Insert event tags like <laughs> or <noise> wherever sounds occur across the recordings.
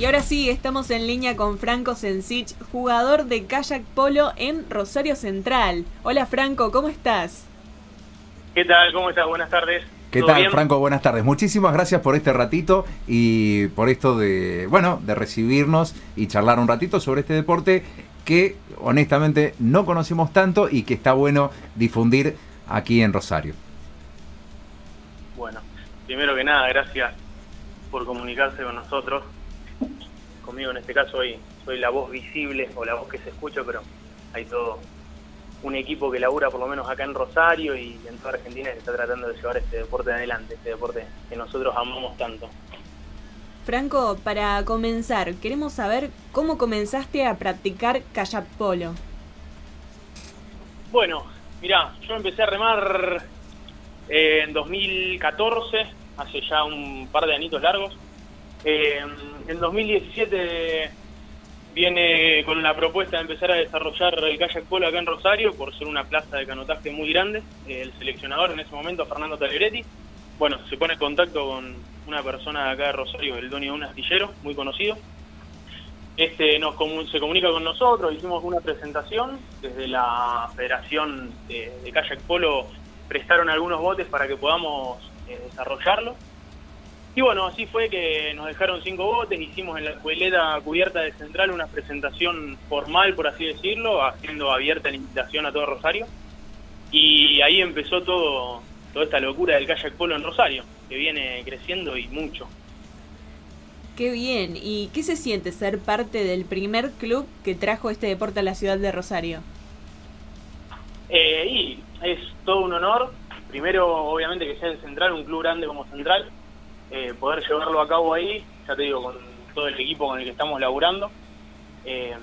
Y ahora sí, estamos en línea con Franco Sensich, jugador de kayak polo en Rosario Central. Hola Franco, ¿cómo estás? ¿Qué tal? ¿Cómo estás? Buenas tardes. ¿Qué tal, Franco? Buenas tardes. Muchísimas gracias por este ratito y por esto de, bueno, de recibirnos y charlar un ratito sobre este deporte que honestamente no conocemos tanto y que está bueno difundir aquí en Rosario. Bueno, primero que nada, gracias por comunicarse con nosotros. Conmigo en este caso hoy soy la voz visible o la voz que se escucha, pero hay todo un equipo que labura por lo menos acá en Rosario y en toda Argentina que está tratando de llevar este deporte adelante, este deporte que nosotros amamos tanto. Franco, para comenzar, queremos saber cómo comenzaste a practicar kayak polo. Bueno, mira, yo empecé a remar eh, en 2014, hace ya un par de anitos largos. Eh, en 2017 viene con la propuesta de empezar a desarrollar el kayak polo acá en Rosario por ser una plaza de canotaje muy grande. El seleccionador en ese momento, Fernando Talegretti, bueno, se pone en contacto con una persona de acá de Rosario, el dueño de un astillero, muy conocido. Este nos se comunica con nosotros, hicimos una presentación, desde la Federación de, de Kayak Polo prestaron algunos botes para que podamos eh, desarrollarlo y bueno, así fue que nos dejaron cinco botes, hicimos en la escueleta cubierta de Central una presentación formal, por así decirlo, haciendo abierta la invitación a todo Rosario. Y ahí empezó todo toda esta locura del kayak polo en Rosario, que viene creciendo y mucho. Qué bien. ¿Y qué se siente ser parte del primer club que trajo este deporte a la ciudad de Rosario? Eh, y es todo un honor. Primero, obviamente, que sea en Central, un club grande como Central eh, poder llevarlo a cabo ahí, ya te digo, con todo el equipo con el que estamos laburando. Eh,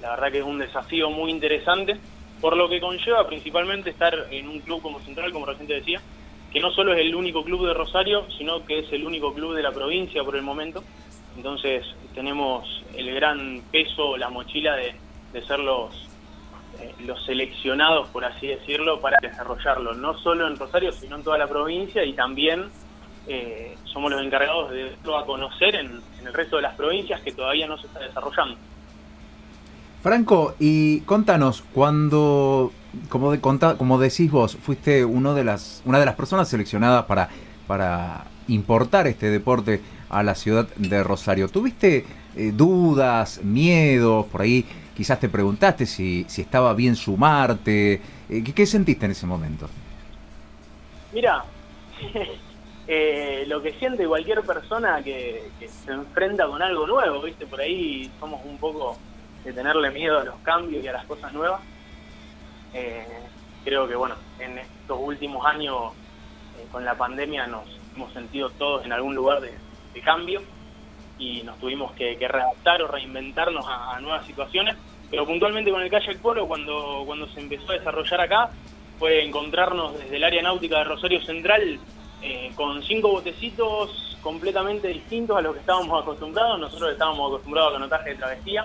la verdad que es un desafío muy interesante, por lo que conlleva principalmente estar en un club como Central, como recién te decía, que no solo es el único club de Rosario, sino que es el único club de la provincia por el momento. Entonces tenemos el gran peso, la mochila de, ser los, eh, los seleccionados, por así decirlo, para desarrollarlo, no solo en Rosario, sino en toda la provincia y también eh, somos los encargados de darlo a conocer en, el resto de las provincias que todavía no se está desarrollando. Franco, y contanos, cuando, como, de, como decís vos, fuiste uno de las, una de las personas seleccionadas para, para importar este deporte a la ciudad de Rosario, ¿tuviste eh, dudas, miedos? Por ahí quizás te preguntaste si, si estaba bien sumarte. Eh, ¿qué, ¿Qué sentiste en ese momento? Mira, <laughs> eh, lo que siente cualquier persona que, se enfrenta con algo nuevo, ¿viste? Por ahí somos un poco de tenerle miedo a los cambios y a las cosas nuevas. Eh, creo que, bueno, en estos últimos años eh, con la pandemia nos hemos sentido todos en algún lugar de, cambio y nos tuvimos que, readaptar o reinventarnos a, nuevas situaciones. Pero puntualmente con el Kayak Polo, cuando, cuando se empezó a desarrollar acá, fue encontrarnos desde el área náutica de Rosario Central eh, con cinco botecitos completamente distintos a los que estábamos acostumbrados. Nosotros estábamos acostumbrados a canotaje de travesía.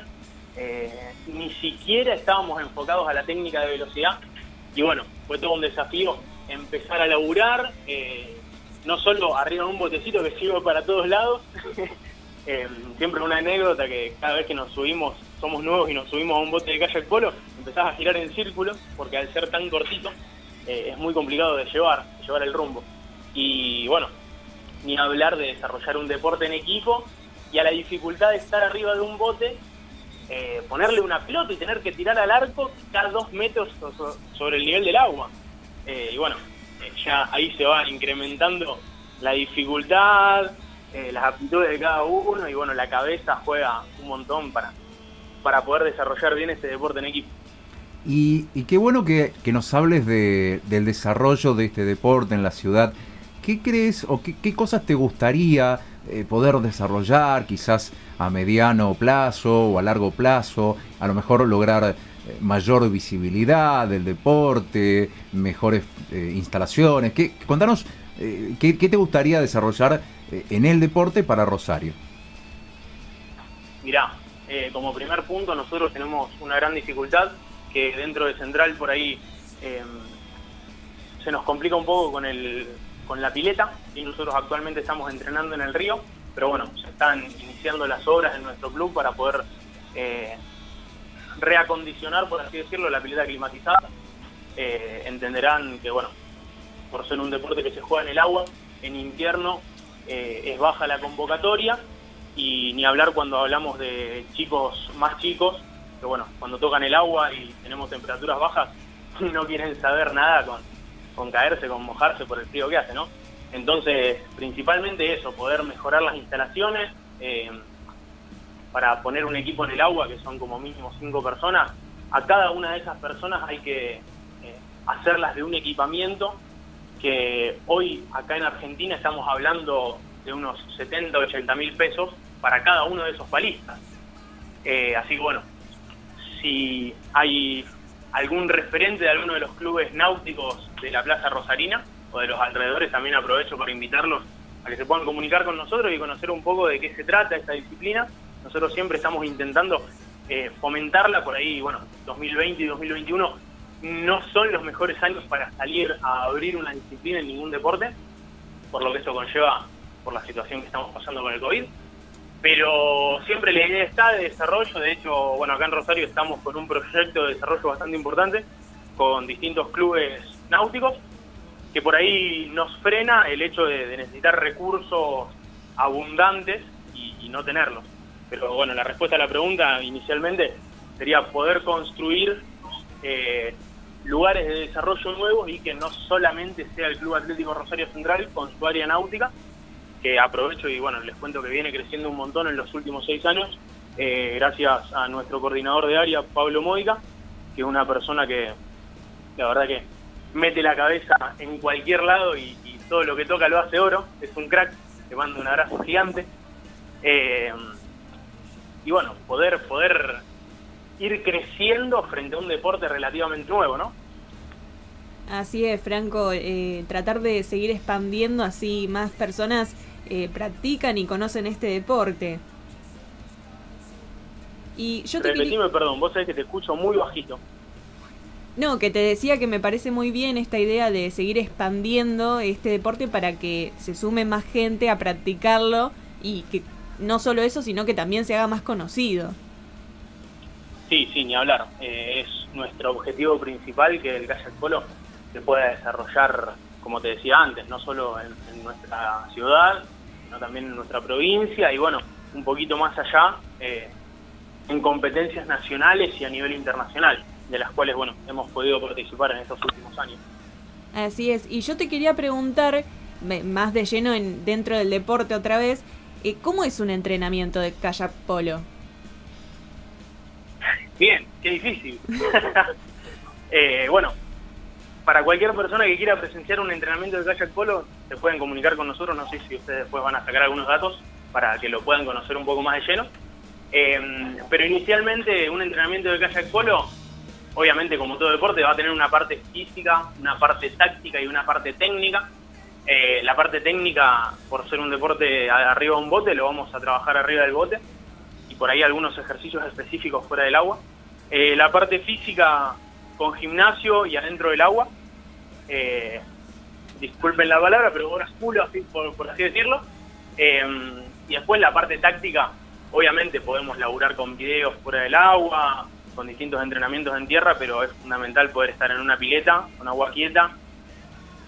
Eh, ni siquiera estábamos enfocados a la técnica de velocidad. Y bueno, fue todo un desafío empezar a laburar, eh, no solo arriba de un botecito que sirve para todos lados. <laughs> siempre una anécdota que cada vez que nos subimos, somos nuevos y nos subimos a un bote de kayak polo, empezás a girar en círculo, porque al ser tan cortito, es muy complicado de llevar, de llevar el rumbo y bueno, ni hablar de desarrollar un deporte en equipo y a la dificultad de estar arriba de un bote, eh, ponerle una pelota y tener que tirar al arco cada dos metros sobre el nivel del agua. Eh, y bueno, eh, ya ahí se va incrementando la dificultad, las aptitudes de cada uno y bueno, la cabeza juega un montón para, para poder desarrollar bien este deporte en equipo. Y, qué bueno que, nos hables de, del desarrollo de este deporte en la ciudad. ¿Qué crees o qué, cosas te gustaría eh, poder desarrollar quizás a mediano plazo o a largo plazo? A lo mejor lograr eh, mayor visibilidad del deporte, mejores eh, instalaciones. ¿Qué, contanos, ¿qué, te gustaría desarrollar en el deporte para Rosario? Mirá, como primer punto nosotros tenemos una gran dificultad que dentro de Central por ahí se nos complica un poco con el con la pileta y nosotros actualmente estamos entrenando en el río pero bueno, se están iniciando las obras en nuestro club para poder eh, reacondicionar, por así decirlo, la pileta climatizada. Eh, entenderán que, bueno, por ser un deporte que se juega en el agua, en invierno eh, es baja la convocatoria y ni hablar cuando hablamos de chicos más chicos, que bueno, cuando tocan el agua y tenemos temperaturas bajas, <laughs> no quieren saber nada con, con caerse, con mojarse por el frío que hace, ¿no? Entonces, principalmente eso, poder mejorar las instalaciones, eh, para poner un equipo en el agua, que son como mínimo cinco personas, a cada una de esas personas hay que eh, hacerlas de un equipamiento que hoy acá en Argentina estamos hablando de unos 70, 80 mil pesos para cada uno de esos palistas. Eh, así que bueno, si hay algún referente de alguno de los clubes náuticos de la Plaza Rosarina o de los alrededores, también aprovecho para invitarlos a que se puedan comunicar con nosotros y conocer un poco de qué se trata esta disciplina. Nosotros siempre estamos intentando eh, fomentarla por ahí, bueno, 2020 y 2021 no son los mejores años para salir a abrir una disciplina en ningún deporte, por lo que eso conlleva por la situación que estamos pasando con el COVID. Pero siempre la idea está de desarrollo, de hecho, bueno, acá en Rosario estamos con un proyecto de desarrollo bastante importante con distintos clubes náuticos, que por ahí nos frena el hecho de, necesitar recursos abundantes y no tenerlos. Pero bueno, la respuesta a la pregunta inicialmente sería poder construir eh, lugares de desarrollo nuevos y que no solamente sea el Club Atlético Rosario Central con su área náutica, que aprovecho y bueno, les cuento que viene creciendo un montón en los últimos seis años, eh, gracias a nuestro coordinador de área, Pablo Módica, que es una persona que la verdad que mete la cabeza en cualquier lado y, todo lo que toca lo hace oro, es un crack, te mando un abrazo gigante. Eh, y bueno, poder, poder ir creciendo frente a un deporte relativamente nuevo, ¿no? Así es, Franco, eh, tratar de seguir expandiendo así más personas eh, practican y conocen este deporte. Y yo te Repetime, perdón, vos sabés que te escucho muy bajito. No, que te decía que me parece muy bien esta idea de seguir expandiendo este deporte para que se sume más gente a practicarlo y que no solo eso, sino que también se haga más conocido. Sí, sí, ni hablar. Eh, es nuestro objetivo principal que el kayak polo se pueda desarrollar, como te decía antes, no solo en, nuestra ciudad, sino también en nuestra provincia y bueno, un poquito más allá eh, en competencias nacionales y a nivel internacional, de las cuales bueno hemos podido participar en estos últimos años. Así es. Y yo te quería preguntar más de lleno en, dentro del deporte otra vez. Eh, ¿Cómo es un entrenamiento de kayak polo? Bien, qué difícil. <laughs> Eh, bueno, para cualquier persona que quiera presenciar un entrenamiento de kayak polo, se pueden comunicar con nosotros. No sé si ustedes después van a sacar algunos datos para que lo puedan conocer un poco más de lleno. Em, pero inicialmente un entrenamiento de kayak polo, obviamente como todo deporte, va a tener una parte física, una parte táctica y una parte técnica. Eh, la parte técnica, por ser un deporte arriba de un bote, lo vamos a trabajar arriba del bote y por ahí algunos ejercicios específicos fuera del agua. Eh, la parte física con gimnasio y adentro del agua. Eh, disculpen la palabra, pero horas culo, así, por, así decirlo. y después la parte táctica, obviamente podemos laburar con videos fuera del agua, con distintos entrenamientos en tierra, pero es fundamental poder estar en una pileta, con agua quieta,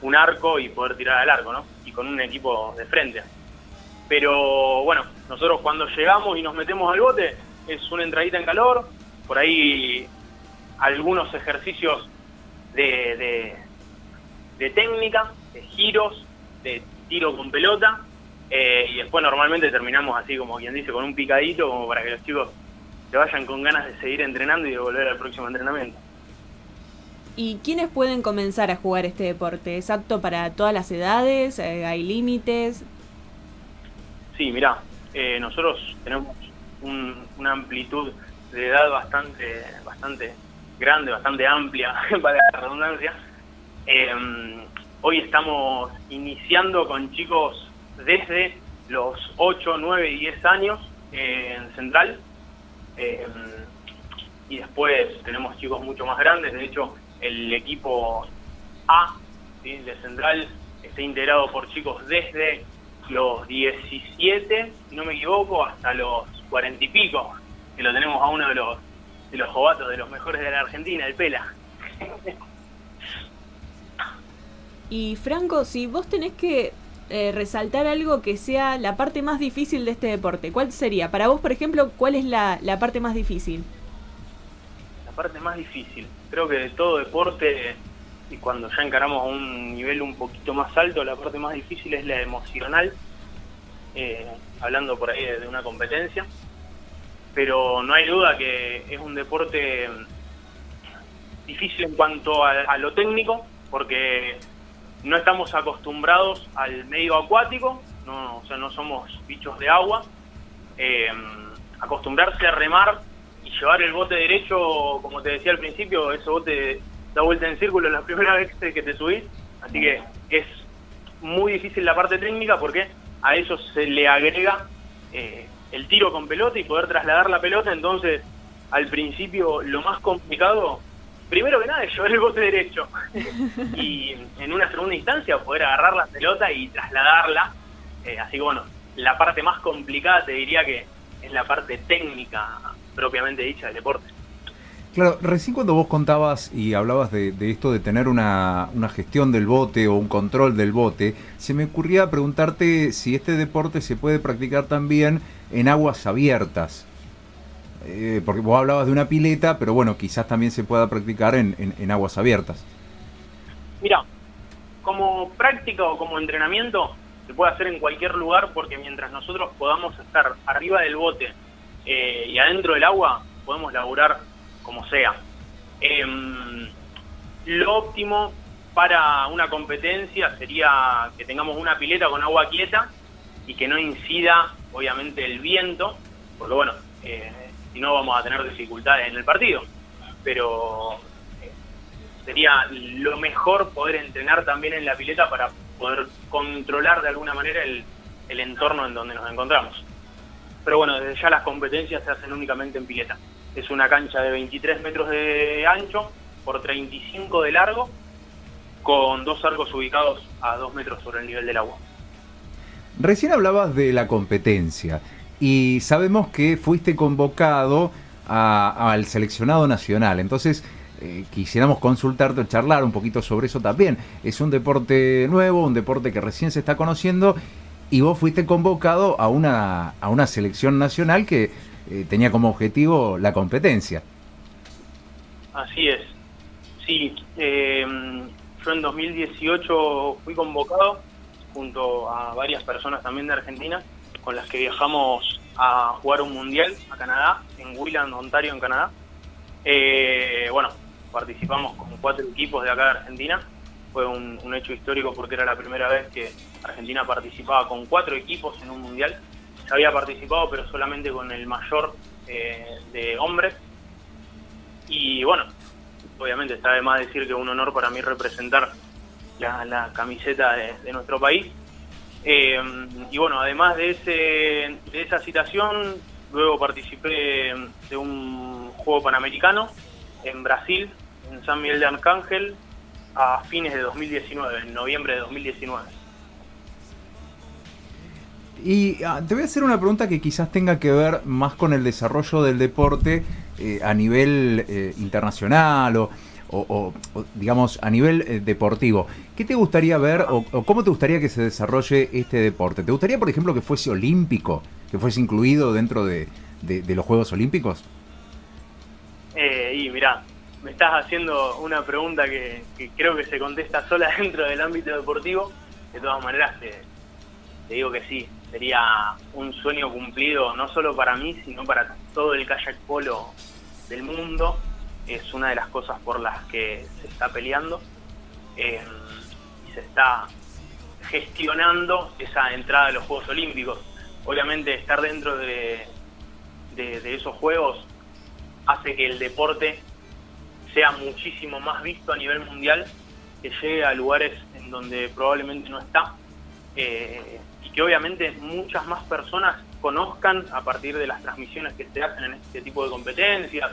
un arco y poder tirar al arco, ¿no? Y con un equipo de frente. Pero bueno, nosotros cuando llegamos y nos metemos al bote, es una entradita en calor, por ahí algunos ejercicios de, técnica, de giros, de tiro con pelota, eh, y después normalmente terminamos así como quien dice, con un picadito, como para que los chicos se vayan con ganas de seguir entrenando y de volver al próximo entrenamiento. ¿Y quiénes pueden comenzar a jugar este deporte? ¿Es apto para todas las edades? Eh, ¿Hay límites? Sí, mira, eh, nosotros tenemos una amplitud de edad bastante, bastante grande, bastante amplia, <laughs> para la redundancia. Em, hoy estamos iniciando con chicos desde los 8, 9 y 10 años en Central. Em, y después tenemos chicos mucho más grandes, de hecho el equipo A de Central está integrado por chicos desde los 17, si no me equivoco, hasta los 40 y pico, que lo tenemos a uno de los, de los jovatos, de los mejores de la Argentina, el Pela. <laughs> Y Franco, si vos tenés que eh, resaltar algo que sea la parte más difícil de este deporte, ¿cuál sería? Para vos, por ejemplo, ¿cuál es la, la parte más difícil? La parte más difícil. Creo que de todo deporte, y cuando ya encaramos a un nivel un poquito más alto, la parte más difícil es la emocional, eh, hablando por ahí de, una competencia. Pero no hay duda que es un deporte difícil en cuanto a lo técnico, porque no estamos acostumbrados al medio acuático, no, o sea, no somos bichos de agua. Eh, acostumbrarse a remar y llevar el bote derecho, como te decía al principio, ese bote da vuelta en círculo la primera <laughs> vez que te subís, así que es muy difícil la parte técnica porque a eso se le agrega eh, el tiro con pelota y poder trasladar la pelota, entonces al principio lo más complicado primero que nada es llevar el bote derecho y en una segunda instancia poder agarrar la pelota y trasladarla. Eh, así que bueno, la parte más complicada te diría que es la parte técnica propiamente dicha del deporte. Claro, recién cuando vos contabas y hablabas de, esto de tener una, una, gestión del bote o un control del bote, se me ocurría preguntarte si este deporte se puede practicar también en aguas abiertas. Eh, porque vos hablabas de una pileta, pero bueno, quizás también se pueda practicar en, aguas abiertas. Mira, como práctica o como entrenamiento se puede hacer en cualquier lugar porque mientras nosotros podamos estar arriba del bote eh, y adentro del agua, podemos laburar como sea. Em, lo óptimo para una competencia sería que tengamos una pileta con agua quieta y que no incida obviamente el viento, porque bueno, eh, si no vamos a tener dificultades en el partido. Pero eh, sería lo mejor poder entrenar también en la pileta para poder controlar de alguna manera el, el entorno en donde nos encontramos. Pero bueno, desde ya las competencias se hacen únicamente en pileta. Es una cancha de 23 metros de ancho por 35 de largo, con dos arcos ubicados a 2 metros sobre el nivel del agua. Recién hablabas de la competencia y sabemos que fuiste convocado al seleccionado nacional. Entonces, eh, quisiéramos consultarte o charlar un poquito sobre eso también. Es un deporte nuevo, un deporte que recién se está conociendo y vos fuiste convocado a una, a una selección nacional que eh, tenía como objetivo la competencia. Así es. Sí, eh, yo en 2018 fui convocado junto a varias personas también de Argentina con las que viajamos a jugar un mundial a Canadá, en Willand, Ontario, en Canadá. Eh, bueno, participamos con cuatro equipos de acá de Argentina. Fue un, hecho histórico porque era la primera vez que Argentina participaba con cuatro equipos en un mundial. Se había participado, pero solamente con el mayor eh, de hombres. Y bueno, obviamente está de más decir que es un honor para mí representar la, camiseta de nuestro país eh, y bueno, además de, ese, de esa citación, luego participé de un juego panamericano en Brasil, en San Miguel de Arcángel, a fines de 2019, en noviembre de 2019. Y ah, te voy a hacer una pregunta que quizás tenga que ver más con el desarrollo del deporte eh, a nivel eh, internacional o, o, digamos, a nivel eh, deportivo, ¿qué te gustaría ver o, cómo te gustaría que se desarrolle este deporte? ¿Te gustaría, por ejemplo, que fuese olímpico, que fuese incluido dentro de, los Juegos Olímpicos? Eh, y mira, me estás haciendo una pregunta que, creo que se contesta sola <laughs> dentro del ámbito deportivo. De todas maneras, te, te digo que sí, sería un sueño cumplido no solo para mí, sino para todo el kayak polo del mundo es una de las cosas por las que se está peleando eh, y se está gestionando esa entrada a los Juegos Olímpicos. Obviamente estar dentro de, esos Juegos hace que el deporte sea muchísimo más visto a nivel mundial, que llegue a lugares en donde probablemente no está, eh, y que obviamente muchas más personas conozcan a partir de las transmisiones que se hacen en este tipo de competencias,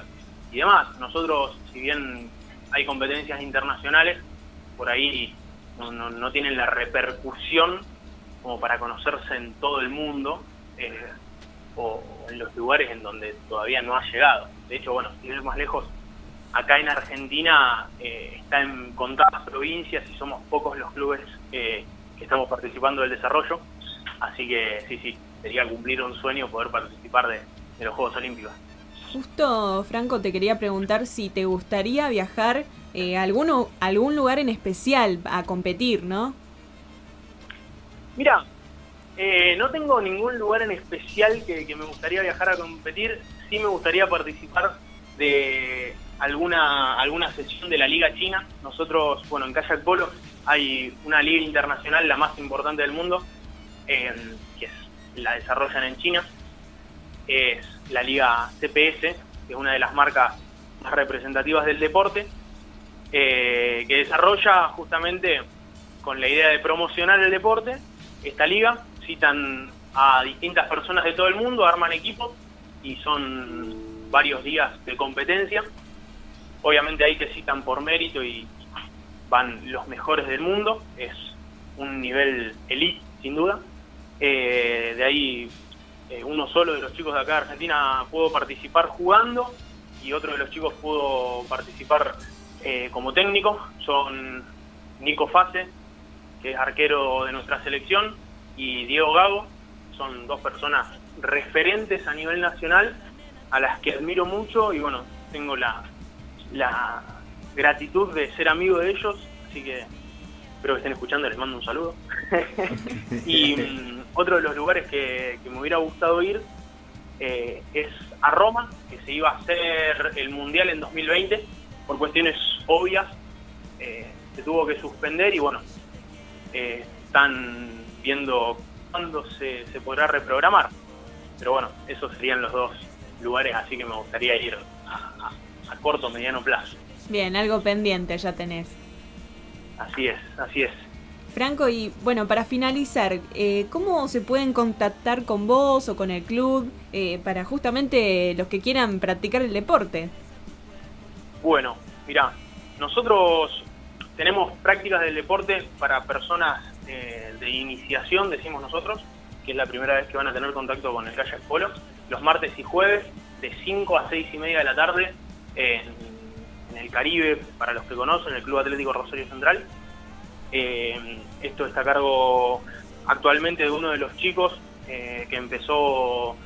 y demás. Nosotros, si bien hay competencias internacionales, por ahí no, no, tienen la repercusión como para conocerse en todo el mundo eh, o en los lugares en donde todavía no ha llegado. De hecho, bueno, si ir más lejos, acá en Argentina eh, está en contadas provincias y somos pocos los clubes que estamos participando del desarrollo. Así que sí, sí, sería cumplir un sueño poder participar de, los Juegos Olímpicos. Justo, Franco, te quería preguntar si te gustaría viajar eh, a alguno, algún lugar en especial a competir, ¿no? Mira, eh, no tengo ningún lugar en especial que, me gustaría viajar a competir. Sí me gustaría participar de alguna alguna sesión de la Liga China. Nosotros, bueno, en Kayak Polo hay una liga internacional, la más importante del mundo, eh, que es, la desarrollan en China. Es la liga CPS, que es una de las marcas más representativas del deporte, eh, que desarrolla justamente con la idea de promocionar el deporte esta liga. Citan a distintas personas de todo el mundo, arman equipos y son varios días de competencia. Obviamente ahí te citan por mérito y van los mejores del mundo, es un nivel elite sin duda. Eh, de ahí eh, uno solo de los chicos de acá de Argentina pudo participar jugando y otro de los chicos pudo participar eh, como técnico. Son Nico Fase, que es arquero de nuestra selección, y Diego Gago. Son dos personas referentes a nivel nacional a las que admiro mucho y bueno, tengo la, la gratitud de ser amigo de ellos, así que espero que estén escuchando, les mando un saludo. <laughs> y <laughs> otro de los lugares que, me hubiera gustado ir eh, es a Roma, que se iba a hacer el Mundial en 2020, por cuestiones obvias, eh, se tuvo que suspender y bueno, eh, están viendo cuándo se, se podrá reprogramar. Pero bueno, esos serían los dos lugares, así que me gustaría ir a, a corto mediano plazo. Bien, algo pendiente ya tenés. Así es, así es. Franco, y bueno, para finalizar, eh, ¿cómo se pueden contactar con vos o con el club eh, para justamente los que quieran practicar el deporte? Bueno, mira, nosotros tenemos prácticas del deporte para personas eh, de iniciación, decimos nosotros, que es la primera vez que van a tener contacto con el kayak polo, los martes y jueves de 5 a 6 y media de la tarde en, el Caribe, para los que conocen, el Club Atlético Rosario Central. Eh, esto está a cargo actualmente de uno de los chicos eh, que empezó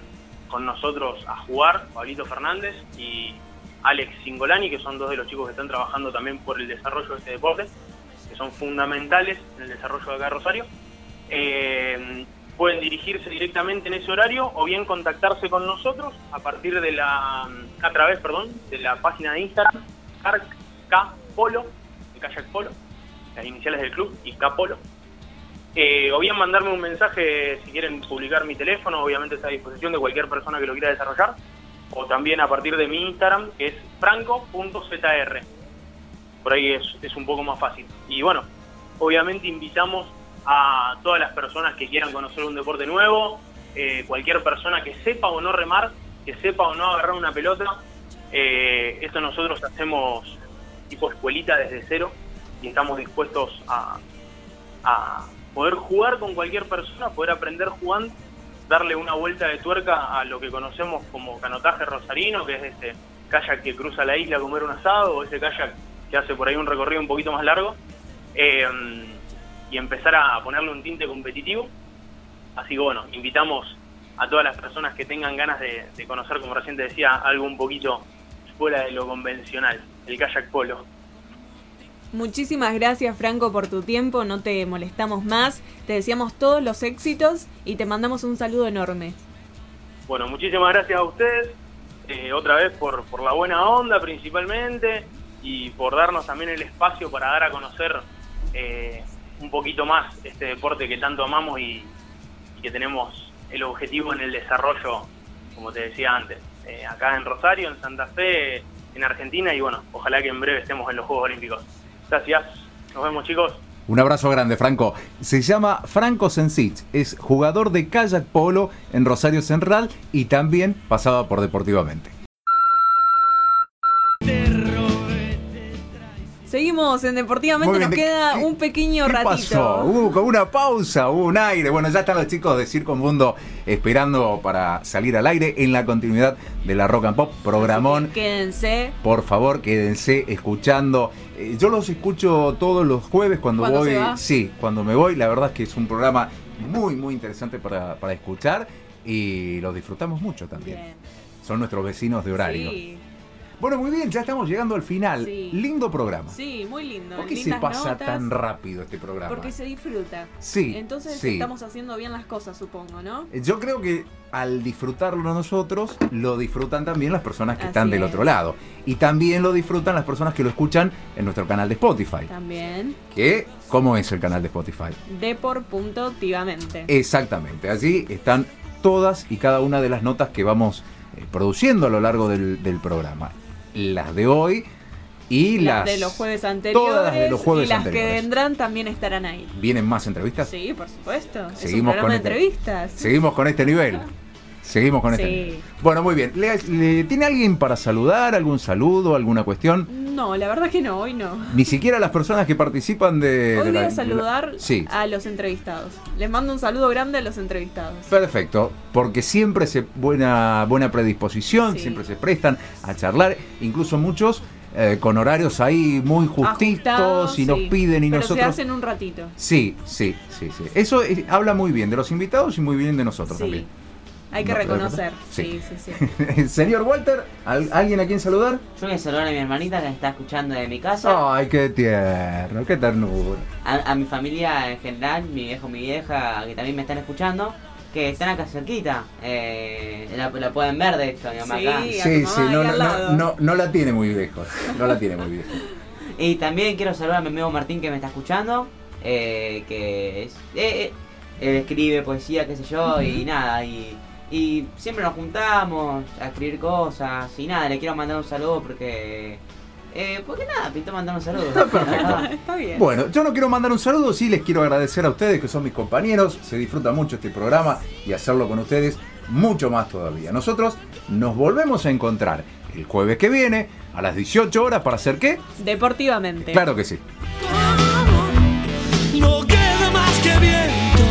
con nosotros a jugar, Pablito Fernández y Alex Singolani, que son dos de los chicos que están trabajando también por el desarrollo de este deporte, que son fundamentales en el desarrollo de acá de Rosario. Eh, pueden dirigirse directamente en ese horario o bien contactarse con nosotros a partir de la a través perdón de la página de Instagram K Polo de Kayak Polo las iniciales del club y K Polo. Eh, o bien mandarme un mensaje si quieren publicar mi teléfono obviamente está a disposición de cualquier persona que lo quiera desarrollar. O también a partir de mi Instagram que es franco.zr por ahí es, un poco más fácil. Y bueno obviamente invitamos a todas las personas que quieran conocer un deporte nuevo, eh, cualquier persona que sepa o no remar, que sepa o no agarrar una pelota. Eh, esto nosotros hacemos tipo escuelita desde cero y estamos dispuestos a, poder jugar con cualquier persona, poder aprender jugando, darle una vuelta de tuerca a lo que conocemos como canotaje rosarino, que es este kayak que cruza la isla a comer un asado, o ese kayak que hace por ahí un recorrido un poquito más largo. Eh, y empezar a ponerle un tinte competitivo. Así que bueno, invitamos a todas las personas que tengan ganas de, conocer, como recién te decía, algo un poquito fuera de lo convencional, el kayak polo. Muchísimas gracias Franco por tu tiempo, no te molestamos más, te deseamos todos los éxitos y te mandamos un saludo enorme. Bueno, muchísimas gracias a ustedes, eh, otra vez por, la buena onda principalmente y por darnos también el espacio para dar a conocer eh, un poquito más este deporte que tanto amamos y, que tenemos el objetivo en el desarrollo, como te decía antes, eh, acá en Rosario, en Santa Fe, en Argentina y bueno, ojalá que en breve estemos en los Juegos Olímpicos. Gracias, nos vemos chicos. Un abrazo grande, Franco. Se llama Franco Sensich, es jugador de kayak polo en Rosario Central y también pasaba por Deportivamente. En Deportivamente, bien, nos ¿de queda un pequeño ¿Qué ratito. pasó? Hubo como una pausa, hubo un aire. Bueno, ya están los chicos de Circo Mundo esperando para salir al aire en la continuidad de la Rock and Pop. Programón. Que Quédense. Por favor, quédense escuchando. Eh, yo los escucho todos los jueves cuando ¿Cuándo voy. Sí, cuando me voy. La verdad es que es un programa muy, muy interesante para, para escuchar y los disfrutamos mucho también. Bien. Son nuestros vecinos de horario. Sí, Bueno, muy bien, ya estamos llegando al final. Sí. Lindo programa. sí, muy lindo. ¿Por qué se pasa notas, tan rápido este programa? Porque se disfruta. Sí, Entonces sí. estamos haciendo bien las cosas, supongo, ¿no? Yo creo que al disfrutarlo nosotros, lo disfrutan también las personas que Así están del es. otro lado. Y también lo disfrutan las personas que lo escuchan en nuestro canal de Spotify. También. ¿Qué? ¿Cómo es el canal de Spotify? Depor.tivamente. Exactamente, allí están todas y cada una de las notas que vamos eh, produciendo a lo largo del, del programa. Las de hoy y las, las de los jueves anteriores. Todas las de los jueves y las anteriores. que vendrán también estarán ahí. ¿Vienen más entrevistas? Sí, por supuesto. es un Seguimos programa con de este- entrevistas. Seguimos con este nivel. <laughs> Seguimos con este Sí. Bueno, muy bien. ¿Le- le- ¿Tiene alguien para saludar? ¿Algún saludo? ¿Alguna cuestión? No, la verdad que no, hoy no. Ni siquiera las personas que participan de... Hoy de voy la- a saludar la- Sí. a los entrevistados. Les mando un saludo grande a los entrevistados. Perfecto, porque siempre se buena buena predisposición, Sí. siempre se prestan a charlar, incluso muchos eh, con horarios ahí muy justitos Ajustados, y nos sí. piden y Pero nosotros se hacen un ratito. Sí, sí, sí, sí. Eso eh, habla muy bien de los invitados y muy bien de nosotros Sí. también. Hay que No, reconocer. sí. Sí, sí, sí. <laughs> Señor Walter, ¿al- ¿alguien a quien saludar? Yo voy a saludar a mi hermanita que está escuchando de mi casa. Ay, qué tierno, qué ternura. A, a mi familia en general, mi viejo, mi vieja, que también me están escuchando. Que están acá cerquita. Eh, la, la pueden ver, de hecho, mi mamá Sí. acá. Sí, sí, no, no, no, no la tiene muy lejos. <laughs> No la tiene muy lejos. Y también quiero saludar a mi amigo Martín que me está escuchando. eh, que es, eh, eh, él escribe poesía, qué sé yo, y nada. Y, y siempre nos juntamos a escribir cosas. Y nada, le quiero mandar un saludo porque. Eh, porque nada, pintó mandar un <laughs> saludo. Está perfecto. Ah, Está bien. Bueno, yo no quiero mandar un saludo, sí les quiero agradecer a ustedes que son mis compañeros. Se disfruta mucho este programa y hacerlo con ustedes mucho más todavía. Nosotros nos volvemos a encontrar el jueves que viene a las 18 horas para hacer qué? Deportivamente. Claro que sí. No queda más que viento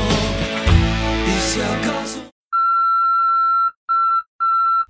y si acaso